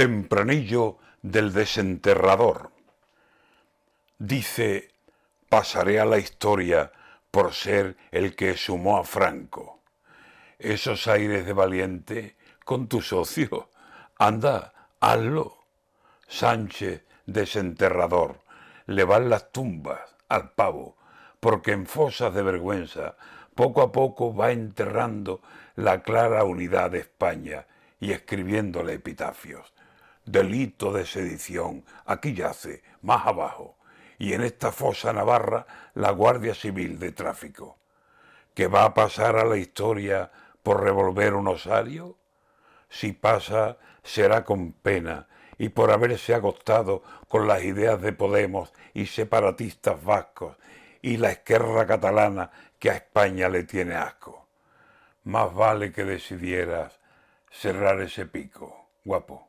Tempranillo del desenterrador. Dice, pasaré a la historia por ser el que sumó a Franco. Esos aires de valiente con tu socio. Anda, hazlo. Sánchez, desenterrador, le van las tumbas al pavo, porque en fosas de vergüenza poco a poco va enterrando la clara unidad de España y escribiéndole epitafios delito de sedición, aquí yace, más abajo, y en esta fosa navarra la Guardia Civil de Tráfico, que va a pasar a la historia por revolver un osario. Si pasa, será con pena y por haberse agostado con las ideas de Podemos y separatistas vascos y la esquerra catalana que a España le tiene asco. Más vale que decidieras cerrar ese pico, guapo.